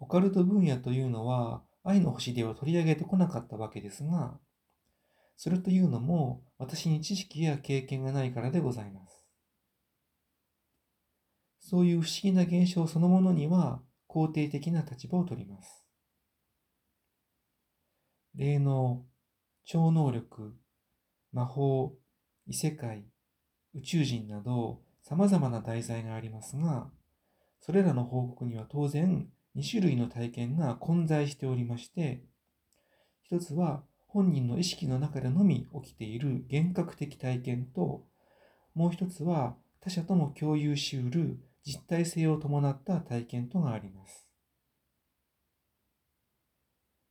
オカルト分野というのは愛の星では取り上げてこなかったわけですが、それというのも私に知識や経験がないからでございます。そういう不思議な現象そのものには肯定的な立場を取ります。霊能、超能力、魔法、異世界、宇宙人など様々な題材がありますが、それらの報告には当然2種類の体験が混在しておりまして、一つは本人の意識の中でのみ起きている幻覚的体験と、もう一つは他者とも共有しうる実体性を伴った体験とがあります。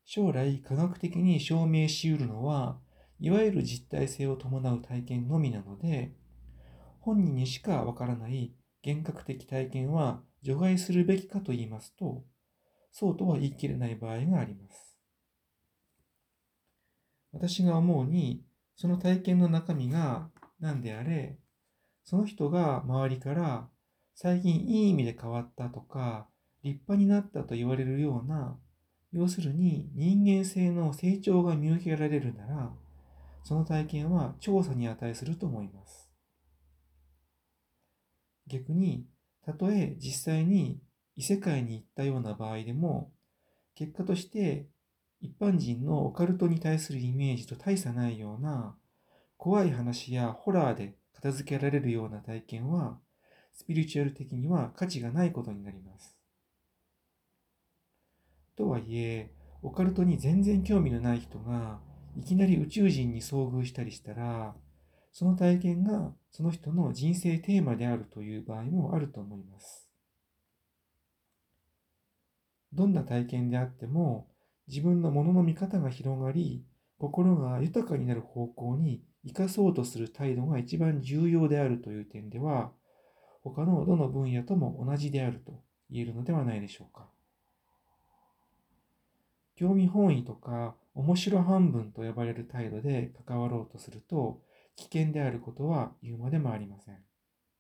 将来科学的に証明しうるのは、いわゆる実体性を伴う体験のみなので、本人にしかわからない幻覚的体験は除外するべきかと言いますと、そうとは言い切れない場合があります。私が思うに、その体験の中身が何であれ、その人が周りから最近いい意味で変わったとか、立派になったと言われるような、要するに人間性の成長が見受けられるなら、その体験は調査に値すると思います。逆に、たとえ実際に異世界に行ったような場合でも、結果として一般人のオカルトに対するイメージと大差ないような怖い話やホラーで片付けられるような体験は、スピリチュアル的には価値がないことになります。とはいえ、オカルトに全然興味のない人がいきなり宇宙人に遭遇したりしたら、その体験がその人の人生テーマであるという場合もあると思います。どんな体験であっても自分のものの見方が広がり、心が豊かになる方向に生かそうとする態度が一番重要であるという点では、他のどの分野とも同じであると言えるのではないでしょうか。興味本位とか面白半分と呼ばれる態度で関わろうとすると危険であることは言うまでもありません。